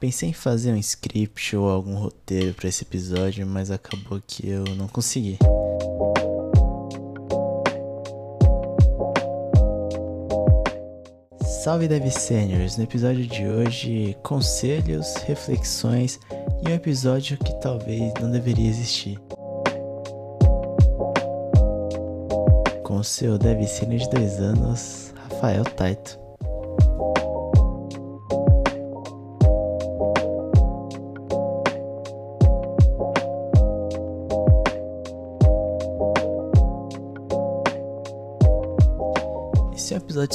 Pensei em fazer um script ou algum roteiro para esse episódio, mas acabou que eu não consegui. Salve Dev Seniors! No episódio de hoje, conselhos, reflexões e um episódio que talvez não deveria existir. Com seu Dev Senior de dois anos, Rafael Taito.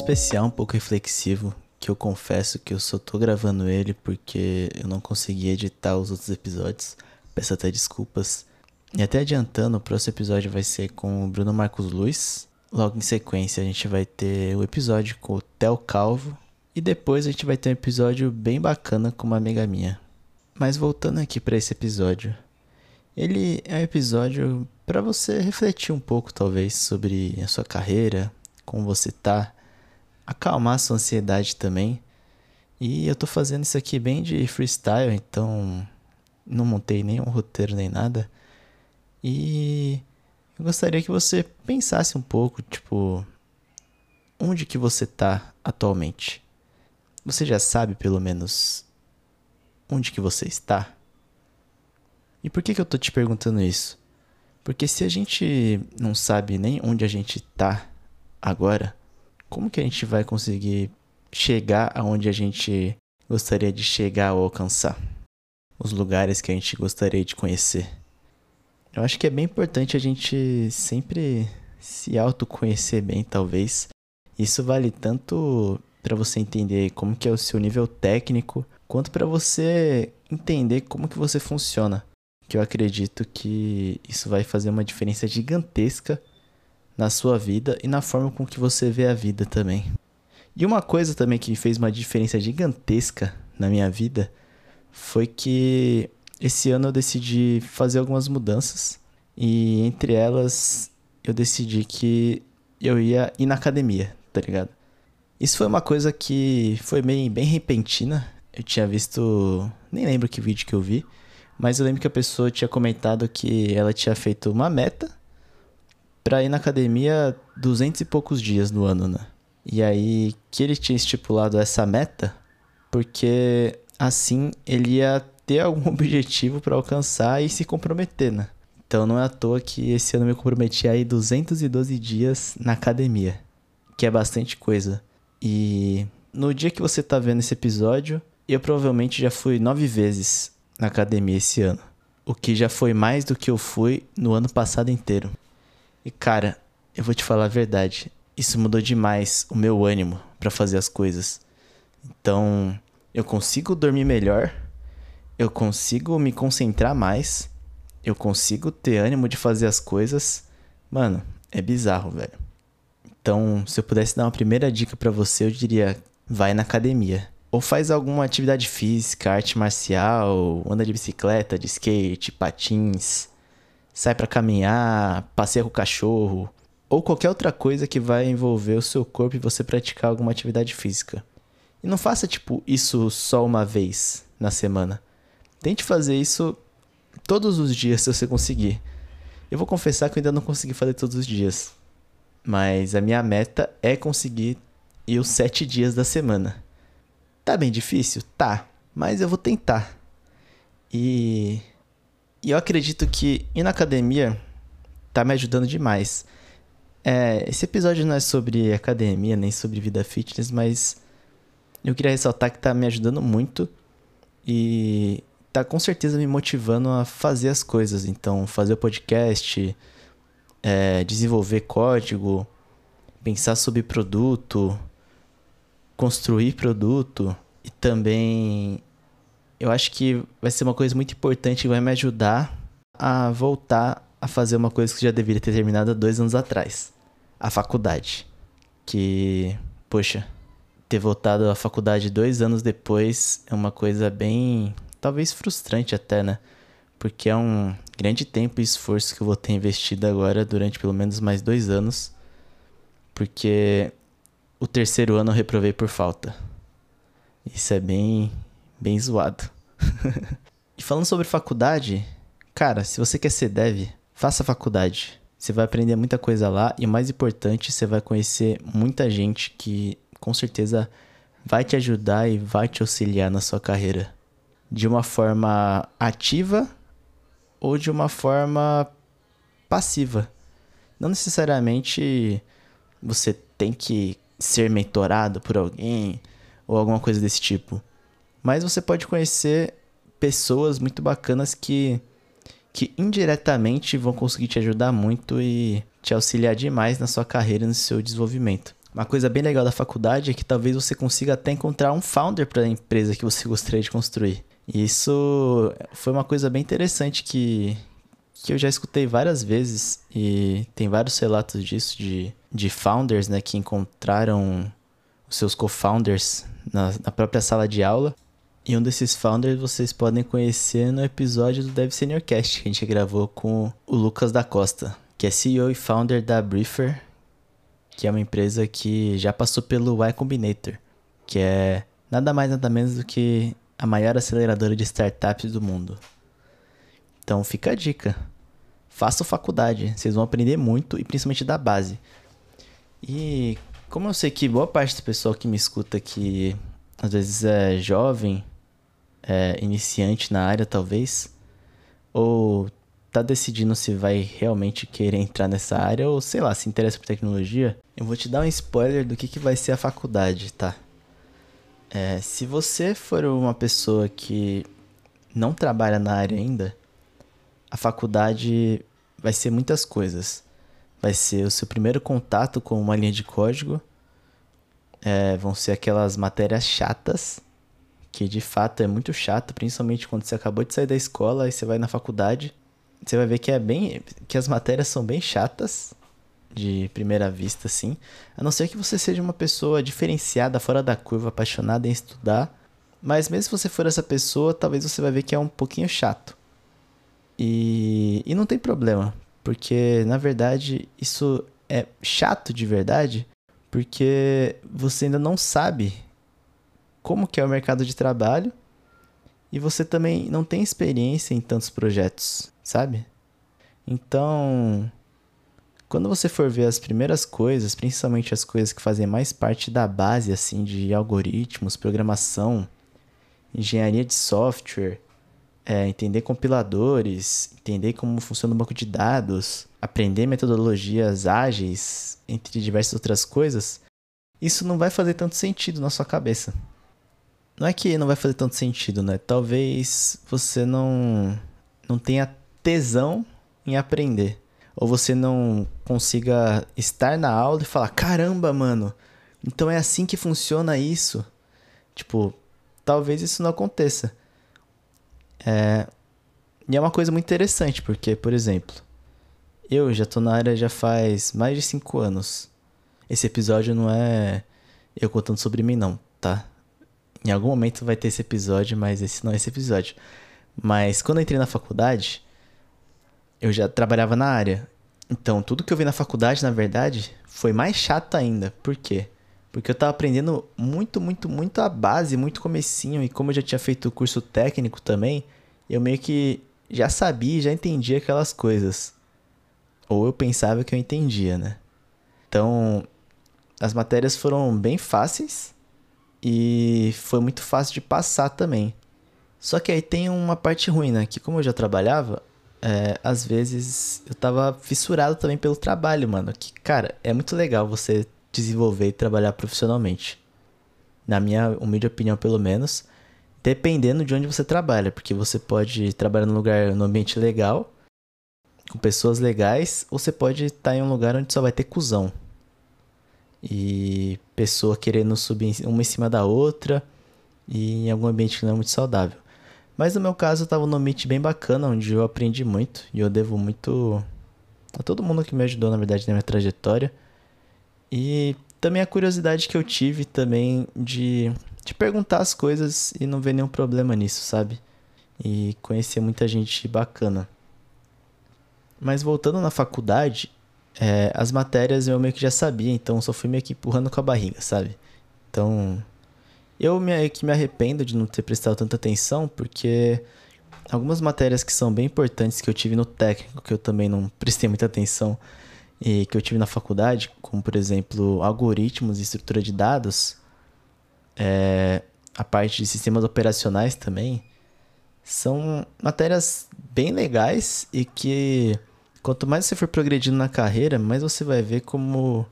Especial, um pouco reflexivo, que eu confesso que eu só tô gravando ele porque eu não consegui editar os outros episódios. Peço até desculpas. E até adiantando, o próximo episódio vai ser com o Bruno Marcos Luiz. Logo em sequência a gente vai ter o episódio com o Theo Calvo. E depois a gente vai ter um episódio bem bacana com uma amiga minha. Mas voltando aqui para esse episódio. Ele é um episódio para você refletir um pouco, talvez, sobre a sua carreira, como você tá, acalmar sua ansiedade também. E eu tô fazendo isso aqui bem de freestyle, então não montei nenhum roteiro nem nada. E eu gostaria que você pensasse um pouco, tipo, onde que você tá atualmente? Você já sabe pelo menos onde que você está? E por que que eu tô te perguntando isso? Porque se a gente não sabe nem onde a gente tá agora, como que a gente vai conseguir chegar aonde a gente gostaria de chegar ou alcançar? Os lugares que a gente gostaria de conhecer. Eu acho que é bem importante a gente sempre se autoconhecer bem, talvez. Isso vale tanto para você entender como que é o seu nível técnico, quanto para você entender como que você funciona. Que eu acredito que isso vai fazer uma diferença gigantesca na sua vida e na forma com que você vê a vida também. E uma coisa também que fez uma diferença gigantesca na minha vida foi que esse ano eu decidi fazer algumas mudanças e entre elas eu decidi que eu ia ir na academia, tá ligado? Isso foi uma coisa que foi bem, bem repentina. Eu tinha visto, nem lembro que vídeo que eu vi, mas eu lembro que a pessoa tinha comentado que ela tinha feito uma meta para ir na academia duzentos e poucos dias no ano, né? E aí que ele tinha estipulado essa meta porque assim ele ia ter algum objetivo para alcançar e se comprometer, né? Então não é à toa que esse ano eu me comprometi a ir 212 dias na academia, que é bastante coisa. E no dia que você tá vendo esse episódio, eu provavelmente já fui nove vezes na academia esse ano. O que já foi mais do que eu fui no ano passado inteiro. E cara, eu vou te falar a verdade, isso mudou demais o meu ânimo para fazer as coisas. Então, eu consigo dormir melhor, eu consigo me concentrar mais, eu consigo ter ânimo de fazer as coisas. Mano, é bizarro, velho. Então, se eu pudesse dar uma primeira dica para você, eu diria: vai na academia. Ou faz alguma atividade física, arte marcial, anda de bicicleta, de skate, patins sai para caminhar, passeia com o cachorro, ou qualquer outra coisa que vai envolver o seu corpo e você praticar alguma atividade física. E não faça tipo isso só uma vez na semana. Tente fazer isso todos os dias se você conseguir. Eu vou confessar que eu ainda não consegui fazer todos os dias. Mas a minha meta é conseguir ir os sete dias da semana. Tá bem difícil? Tá. Mas eu vou tentar. E e eu acredito que ir na academia tá me ajudando demais. É, esse episódio não é sobre academia, nem sobre vida fitness, mas eu queria ressaltar que tá me ajudando muito e tá com certeza me motivando a fazer as coisas. Então, fazer o podcast, é, desenvolver código, pensar sobre produto, construir produto e também eu acho que vai ser uma coisa muito importante que vai me ajudar a voltar a fazer uma coisa que já deveria ter terminado há dois anos atrás. A faculdade. Que, poxa, ter voltado à faculdade dois anos depois é uma coisa bem, talvez frustrante até, né? Porque é um grande tempo e esforço que eu vou ter investido agora durante pelo menos mais dois anos. Porque o terceiro ano eu reprovei por falta. Isso é bem bem zoado. e falando sobre faculdade, cara, se você quer ser dev, faça faculdade. Você vai aprender muita coisa lá e o mais importante, você vai conhecer muita gente que com certeza vai te ajudar e vai te auxiliar na sua carreira. De uma forma ativa ou de uma forma passiva. Não necessariamente você tem que ser mentorado por alguém ou alguma coisa desse tipo. Mas você pode conhecer pessoas muito bacanas que que indiretamente vão conseguir te ajudar muito e te auxiliar demais na sua carreira e no seu desenvolvimento. Uma coisa bem legal da faculdade é que talvez você consiga até encontrar um founder para a empresa que você gostaria de construir. E isso foi uma coisa bem interessante que, que eu já escutei várias vezes e tem vários relatos disso de, de founders né, que encontraram os seus co-founders na, na própria sala de aula e um desses founders vocês podem conhecer no episódio do Dev Seniorcast que a gente gravou com o Lucas da Costa, que é CEO e founder da Briefer, que é uma empresa que já passou pelo Y Combinator, que é nada mais nada menos do que a maior aceleradora de startups do mundo. Então fica a dica. Façam faculdade, vocês vão aprender muito e principalmente da base. E como eu sei que boa parte do pessoal que me escuta aqui às vezes é jovem é, iniciante na área, talvez, ou tá decidindo se vai realmente querer entrar nessa área, ou sei lá, se interessa por tecnologia, eu vou te dar um spoiler do que, que vai ser a faculdade, tá? É, se você for uma pessoa que não trabalha na área ainda, a faculdade vai ser muitas coisas. Vai ser o seu primeiro contato com uma linha de código, é, vão ser aquelas matérias chatas que de fato é muito chato, principalmente quando você acabou de sair da escola e você vai na faculdade. Você vai ver que é bem que as matérias são bem chatas de primeira vista assim, a não ser que você seja uma pessoa diferenciada, fora da curva, apaixonada em estudar. Mas mesmo se você for essa pessoa, talvez você vai ver que é um pouquinho chato. E, e não tem problema, porque na verdade isso é chato de verdade, porque você ainda não sabe como que é o mercado de trabalho e você também não tem experiência em tantos projetos, sabe? Então, quando você for ver as primeiras coisas, principalmente as coisas que fazem mais parte da base assim de algoritmos, programação, engenharia de software, é, entender compiladores, entender como funciona o banco de dados, aprender metodologias ágeis, entre diversas outras coisas, isso não vai fazer tanto sentido na sua cabeça. Não é que não vai fazer tanto sentido, né? Talvez você não não tenha tesão em aprender, ou você não consiga estar na aula e falar: "Caramba, mano, então é assim que funciona isso". Tipo, talvez isso não aconteça. É, e é uma coisa muito interessante, porque, por exemplo, eu já tô na área já faz mais de 5 anos. Esse episódio não é eu contando sobre mim, não, tá? Em algum momento vai ter esse episódio, mas esse não é esse episódio. Mas quando eu entrei na faculdade, eu já trabalhava na área. Então, tudo que eu vi na faculdade, na verdade, foi mais chato ainda. Por quê? Porque eu tava aprendendo muito, muito, muito a base, muito comecinho. E como eu já tinha feito o curso técnico também, eu meio que já sabia, já entendia aquelas coisas. Ou eu pensava que eu entendia, né? Então, as matérias foram bem fáceis e foi muito fácil de passar também. Só que aí tem uma parte ruim, né? Que como eu já trabalhava, é, às vezes eu tava fissurado também pelo trabalho, mano. Que, cara, é muito legal você desenvolver e trabalhar profissionalmente. Na minha humilde opinião, pelo menos. Dependendo de onde você trabalha. Porque você pode trabalhar num lugar, num ambiente legal, com pessoas legais, ou você pode estar em um lugar onde só vai ter cuzão e pessoa querendo subir uma em cima da outra e em algum ambiente que não é muito saudável. Mas no meu caso eu estava num ambiente bem bacana, onde eu aprendi muito e eu devo muito a todo mundo que me ajudou, na verdade, na minha trajetória. E também a curiosidade que eu tive também de, de perguntar as coisas e não ver nenhum problema nisso, sabe? E conhecer muita gente bacana. Mas voltando na faculdade, é, as matérias eu meio que já sabia, então só fui meio que empurrando com a barriga, sabe? Então, Eu me, que me arrependo de não ter prestado tanta atenção, porque algumas matérias que são bem importantes que eu tive no técnico, que eu também não prestei muita atenção, e que eu tive na faculdade, como por exemplo algoritmos e estrutura de dados, é, a parte de sistemas operacionais também, são matérias bem legais e que quanto mais você for progredindo na carreira, mais você vai ver como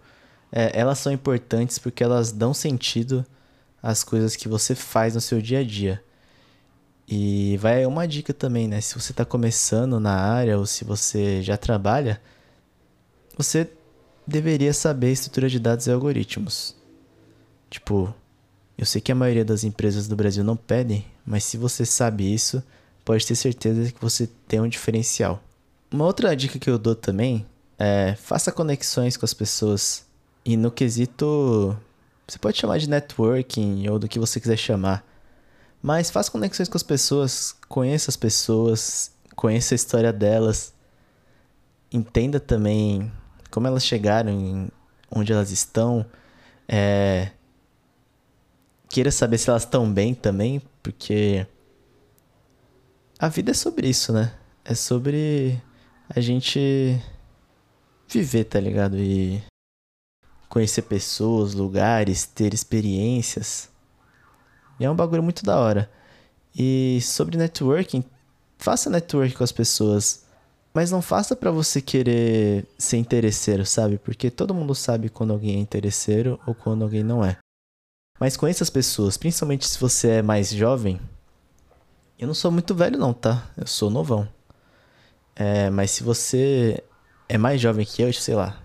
é, elas são importantes porque elas dão sentido às coisas que você faz no seu dia a dia. E vai uma dica também, né? Se você está começando na área ou se você já trabalha, você deveria saber estrutura de dados e algoritmos. Tipo, eu sei que a maioria das empresas do Brasil não pedem, mas se você sabe isso, pode ter certeza que você tem um diferencial. Uma outra dica que eu dou também é faça conexões com as pessoas. E no quesito, você pode chamar de networking ou do que você quiser chamar. Mas faça conexões com as pessoas, conheça as pessoas, conheça a história delas. Entenda também como elas chegaram, onde elas estão. É... Queira saber se elas estão bem também, porque a vida é sobre isso, né? É sobre a gente viver, tá ligado? E conhecer pessoas, lugares, ter experiências. E é um bagulho muito da hora. E sobre networking, faça networking com as pessoas. Mas não faça para você querer ser interesseiro, sabe? Porque todo mundo sabe quando alguém é interesseiro ou quando alguém não é. Mas conheça as pessoas, principalmente se você é mais jovem, eu não sou muito velho, não, tá? Eu sou novão. É, mas se você é mais jovem que eu, sei lá,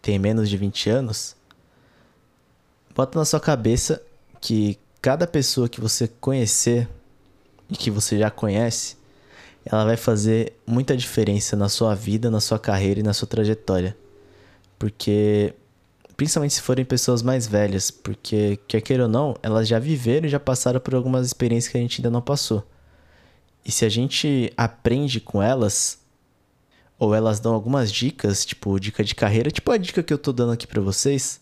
tem menos de 20 anos, bota na sua cabeça que cada pessoa que você conhecer e que você já conhece, ela vai fazer muita diferença na sua vida, na sua carreira e na sua trajetória. Porque principalmente se forem pessoas mais velhas, porque, quer queira ou não, elas já viveram e já passaram por algumas experiências que a gente ainda não passou. E se a gente aprende com elas, ou elas dão algumas dicas, tipo dica de carreira, tipo a dica que eu tô dando aqui para vocês,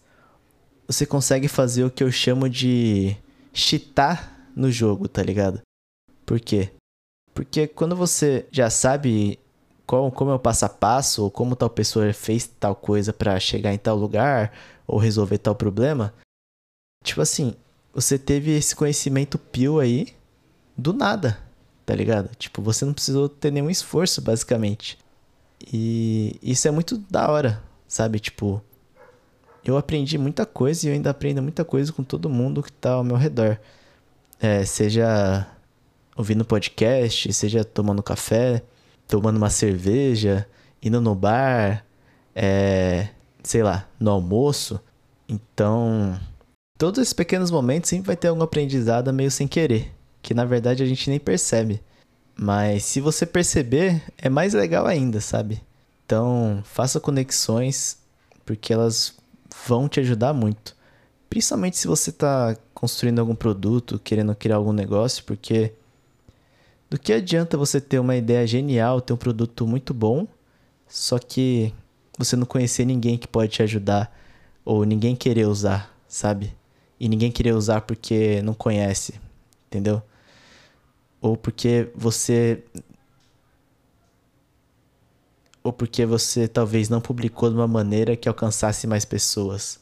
você consegue fazer o que eu chamo de cheatar no jogo, tá ligado? Por quê? Porque quando você já sabe qual, como é o passo a passo, ou como tal pessoa fez tal coisa para chegar em tal lugar, ou resolver tal problema. Tipo assim, você teve esse conhecimento pio aí do nada, tá ligado? Tipo, você não precisou ter nenhum esforço, basicamente. E isso é muito da hora, sabe? Tipo, eu aprendi muita coisa e eu ainda aprendo muita coisa com todo mundo que tá ao meu redor. É, seja ouvindo podcast, seja tomando café, tomando uma cerveja, indo no bar, é, sei lá, no almoço. Então, todos esses pequenos momentos sempre vai ter algum aprendizado meio sem querer, que na verdade a gente nem percebe. Mas se você perceber, é mais legal ainda, sabe? Então, faça conexões, porque elas vão te ajudar muito. Principalmente se você está construindo algum produto, querendo criar algum negócio, porque do que adianta você ter uma ideia genial, ter um produto muito bom, só que você não conhecer ninguém que pode te ajudar ou ninguém querer usar, sabe? E ninguém querer usar porque não conhece, entendeu? Ou porque você ou porque você talvez não publicou de uma maneira que alcançasse mais pessoas.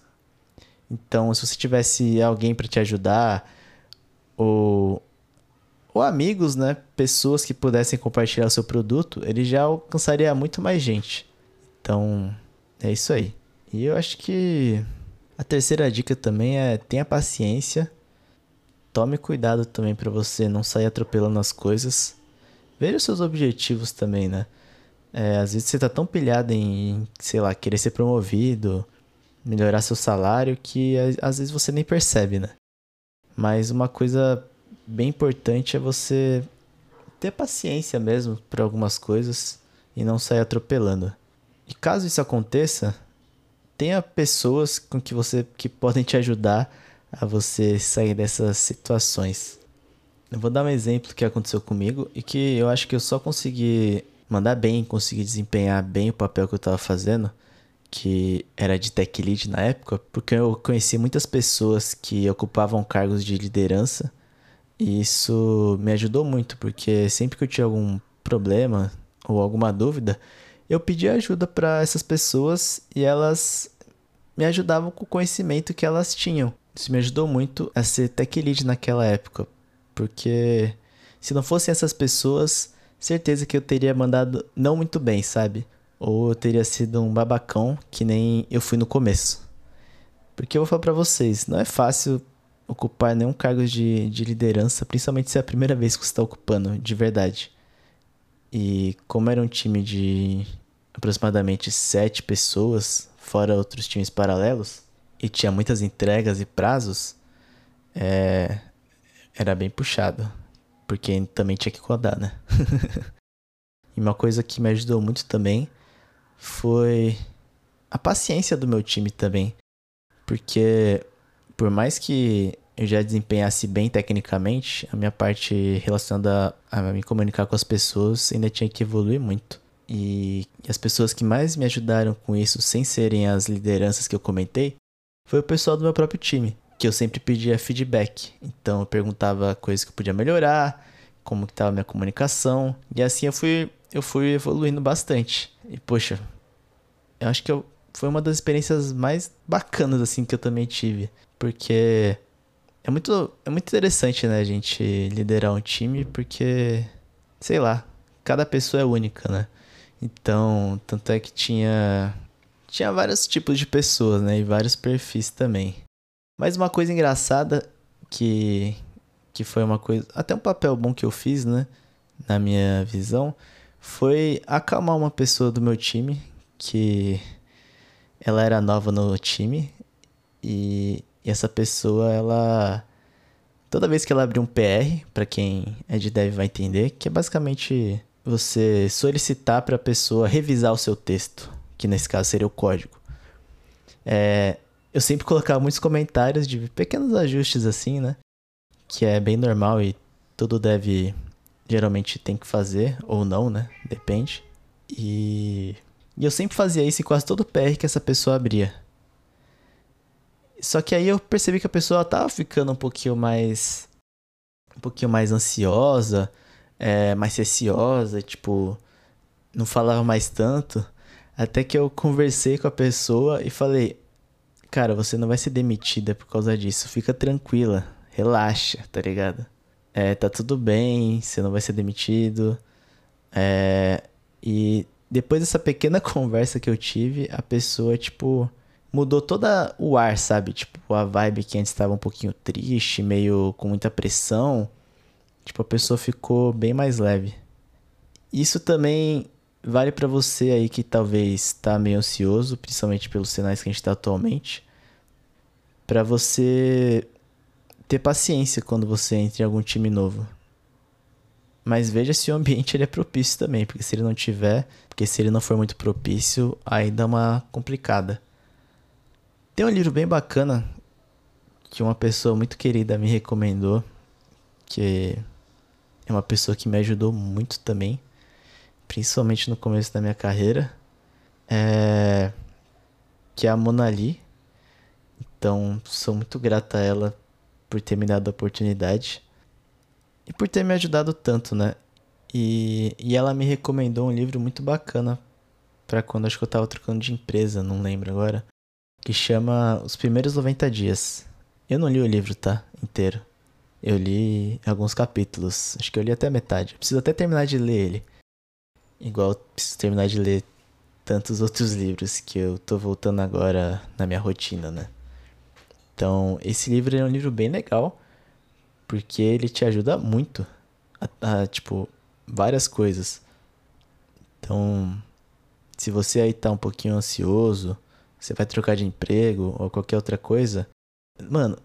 Então, se você tivesse alguém para te ajudar ou ou amigos, né? Pessoas que pudessem compartilhar o seu produto, ele já alcançaria muito mais gente. Então, é isso aí. E eu acho que a terceira dica também é tenha paciência. Tome cuidado também para você não sair atropelando as coisas. Veja os seus objetivos também, né? É, às vezes você tá tão pilhado em, sei lá, querer ser promovido, melhorar seu salário, que às vezes você nem percebe, né? Mas uma coisa bem importante é você ter paciência mesmo para algumas coisas e não sair atropelando. E caso isso aconteça, tenha pessoas com que você que podem te ajudar a você sair dessas situações. Eu vou dar um exemplo que aconteceu comigo e que eu acho que eu só consegui mandar bem, consegui desempenhar bem o papel que eu estava fazendo, que era de tech lead na época, porque eu conheci muitas pessoas que ocupavam cargos de liderança e isso me ajudou muito, porque sempre que eu tinha algum problema ou alguma dúvida, eu pedia ajuda para essas pessoas e elas me ajudavam com o conhecimento que elas tinham. Isso me ajudou muito a ser tech lead naquela época, porque se não fossem essas pessoas, certeza que eu teria mandado não muito bem, sabe? Ou eu teria sido um babacão que nem eu fui no começo. Porque eu vou falar pra vocês, não é fácil ocupar nenhum cargo de, de liderança, principalmente se é a primeira vez que você está ocupando, de verdade. E como era um time de aproximadamente sete pessoas, fora outros times paralelos, e tinha muitas entregas e prazos, é, era bem puxado. Porque também tinha que codar, né? e uma coisa que me ajudou muito também foi a paciência do meu time também. Porque por mais que eu já desempenhasse bem tecnicamente, a minha parte relacionada a me comunicar com as pessoas ainda tinha que evoluir muito. E as pessoas que mais me ajudaram com isso, sem serem as lideranças que eu comentei, foi o pessoal do meu próprio time, que eu sempre pedia feedback. Então eu perguntava coisas que eu podia melhorar, como que estava a minha comunicação, e assim eu fui eu fui evoluindo bastante. E poxa, eu acho que eu, foi uma das experiências mais bacanas assim que eu também tive, porque é muito é muito interessante, né, a gente liderar um time, porque sei lá, cada pessoa é única, né? Então, tanto é que tinha tinha vários tipos de pessoas, né, e vários perfis também. Mas uma coisa engraçada que que foi uma coisa, até um papel bom que eu fiz, né, na minha visão, foi acalmar uma pessoa do meu time que ela era nova no time e, e essa pessoa ela toda vez que ela abrir um PR, para quem é de dev vai entender, que é basicamente você solicitar para a pessoa revisar o seu texto, que nesse caso seria o código. É, eu sempre colocava muitos comentários de pequenos ajustes assim, né? Que é bem normal e todo dev geralmente tem que fazer, ou não, né? Depende. E, e eu sempre fazia isso em quase todo PR que essa pessoa abria. Só que aí eu percebi que a pessoa tava ficando um pouquinho mais. Um pouquinho mais ansiosa, é, mais receosa, tipo, não falava mais tanto. Até que eu conversei com a pessoa e falei: Cara, você não vai ser demitida por causa disso, fica tranquila, relaxa, tá ligado? é, tá tudo bem, você não vai ser demitido. É, e depois dessa pequena conversa que eu tive, a pessoa, tipo, mudou toda o ar, sabe? Tipo, a vibe que antes estava um pouquinho triste, meio com muita pressão. Tipo, a pessoa ficou bem mais leve. Isso também vale para você aí que talvez tá meio ansioso, principalmente pelos sinais que a gente tá atualmente. Para você ter paciência quando você entra em algum time novo. Mas veja se o ambiente ele é propício também, porque se ele não tiver, porque se ele não for muito propício, aí dá uma complicada. Tem um livro bem bacana que uma pessoa muito querida me recomendou, que é uma pessoa que me ajudou muito também, principalmente no começo da minha carreira, é que é a Mona. Então, sou muito grata a ela por ter me dado a oportunidade e por ter me ajudado tanto, né? E, e ela me recomendou um livro muito bacana para quando acho que eu tava trocando de empresa, não lembro agora, que chama Os Primeiros 90 Dias. Eu não li o livro, tá? Inteiro. Eu li alguns capítulos, acho que eu li até a metade. preciso até terminar de ler ele. Igual preciso terminar de ler tantos outros livros que eu tô voltando agora na minha rotina, né? Então, esse livro é um livro bem legal, porque ele te ajuda muito a, a tipo, várias coisas. Então, se você aí tá um pouquinho ansioso, você vai trocar de emprego ou qualquer outra coisa, mano,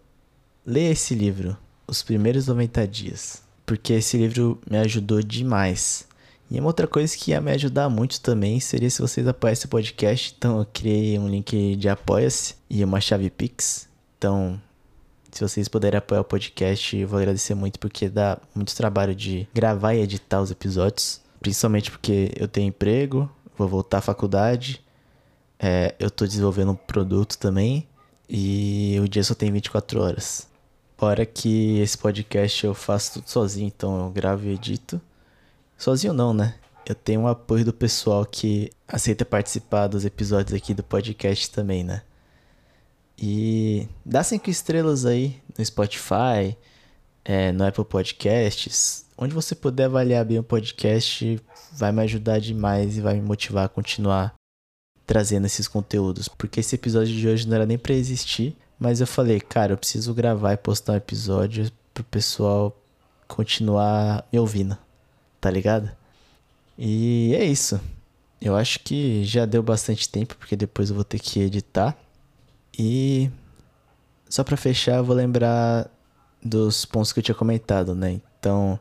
lê esse livro, Os Primeiros 90 Dias, porque esse livro me ajudou demais. E uma outra coisa que ia me ajudar muito também seria se vocês apoiassem o podcast. Então eu criei um link de apoia-se e uma chave Pix. Então, se vocês puderem apoiar o podcast, eu vou agradecer muito porque dá muito trabalho de gravar e editar os episódios. Principalmente porque eu tenho emprego, vou voltar à faculdade. É, eu tô desenvolvendo um produto também e o dia só tem 24 horas. Fora que esse podcast eu faço tudo sozinho, então eu gravo e edito. Sozinho não, né? Eu tenho o um apoio do pessoal que aceita participar dos episódios aqui do podcast também, né? E dá cinco estrelas aí no Spotify, é, no Apple Podcasts. Onde você puder avaliar bem o podcast, vai me ajudar demais e vai me motivar a continuar trazendo esses conteúdos. Porque esse episódio de hoje não era nem pra existir, mas eu falei, cara, eu preciso gravar e postar um episódio pro pessoal continuar me ouvindo, tá ligado? E é isso. Eu acho que já deu bastante tempo, porque depois eu vou ter que editar. E só para fechar, eu vou lembrar dos pontos que eu tinha comentado, né? Então,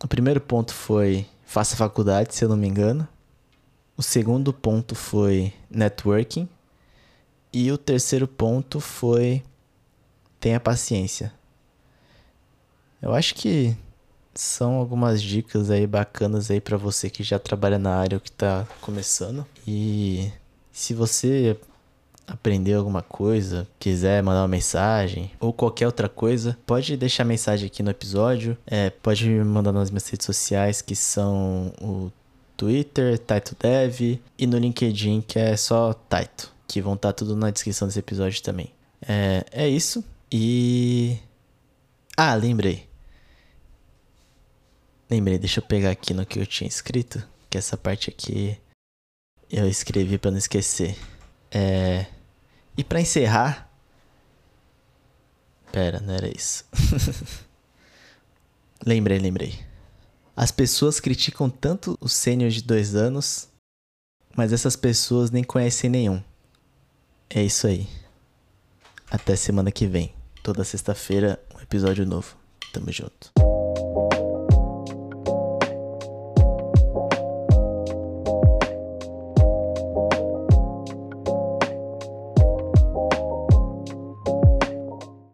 o primeiro ponto foi faça faculdade, se eu não me engano. O segundo ponto foi networking. E o terceiro ponto foi tenha paciência. Eu acho que são algumas dicas aí bacanas aí para você que já trabalha na área ou que tá começando. E se você aprender alguma coisa, quiser mandar uma mensagem ou qualquer outra coisa, pode deixar mensagem aqui no episódio. É, pode me mandar nas minhas redes sociais que são o Twitter, Taito Dev e no LinkedIn que é só Taito, que vão estar tá tudo na descrição desse episódio também. É, é isso. E. Ah, lembrei. Lembrei, deixa eu pegar aqui no que eu tinha escrito, que essa parte aqui eu escrevi para não esquecer. É... E para encerrar. Pera, não era isso. lembrei, lembrei. As pessoas criticam tanto o sênior de dois anos, mas essas pessoas nem conhecem nenhum. É isso aí. Até semana que vem. Toda sexta-feira, um episódio novo. Tamo junto.